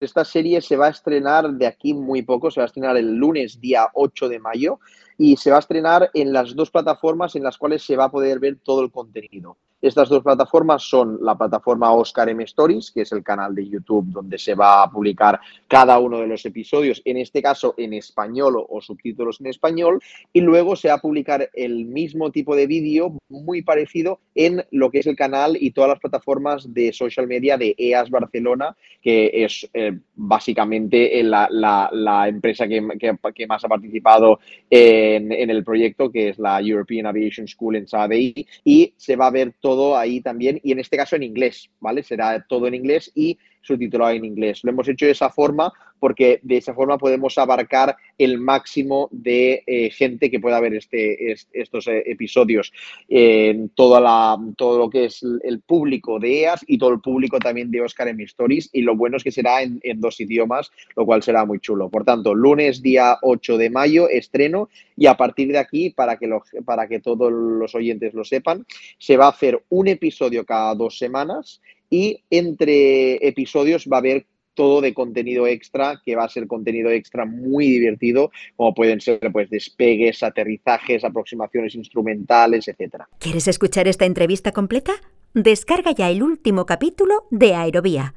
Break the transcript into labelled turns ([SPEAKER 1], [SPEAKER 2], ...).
[SPEAKER 1] esta serie se va a estrenar de aquí muy poco, se va a estrenar el lunes día 8 de mayo y se va a estrenar en las dos plataformas en las cuales se va a poder ver todo el contenido. Estas dos plataformas son la plataforma Oscar M Stories, que es el canal de YouTube donde se va a publicar cada uno de los episodios, en este caso en español o subtítulos en español, y luego se va a publicar el mismo tipo de vídeo muy parecido en lo que es el canal y todas las plataformas de social media de EAS Barcelona, que es eh, básicamente la, la, empresa que, que, más ha participado en, el proyecto, que es la European Aviation School en Sabadell, y se va a ver todo ahí también y en este caso en inglés, ¿vale? Será todo en inglés y subtitulado en inglés. Lo hemos hecho de esa forma porque de esa forma podemos abarcar el máximo de eh, gente que pueda ver este, estos eh, episodios. en toda la, todo lo que es el público de EAS y todo el público también de Oscar en Stories. Y lo bueno es que será en, dos idiomas, lo cual será muy chulo. Por tanto, lunes día 8 de mayo, estreno. Y a partir de aquí, para que, para que todos los oyentes lo sepan, se va a hacer un episodio cada dos semanas y entre episodios va a haber todo de contenido extra, que va a ser contenido extra muy divertido, como pueden ser pues despegues, aterrizajes, aproximaciones instrumentales, etcétera.
[SPEAKER 2] ¿Quieres escuchar esta entrevista completa? Descarga ya el último capítulo de Aerovía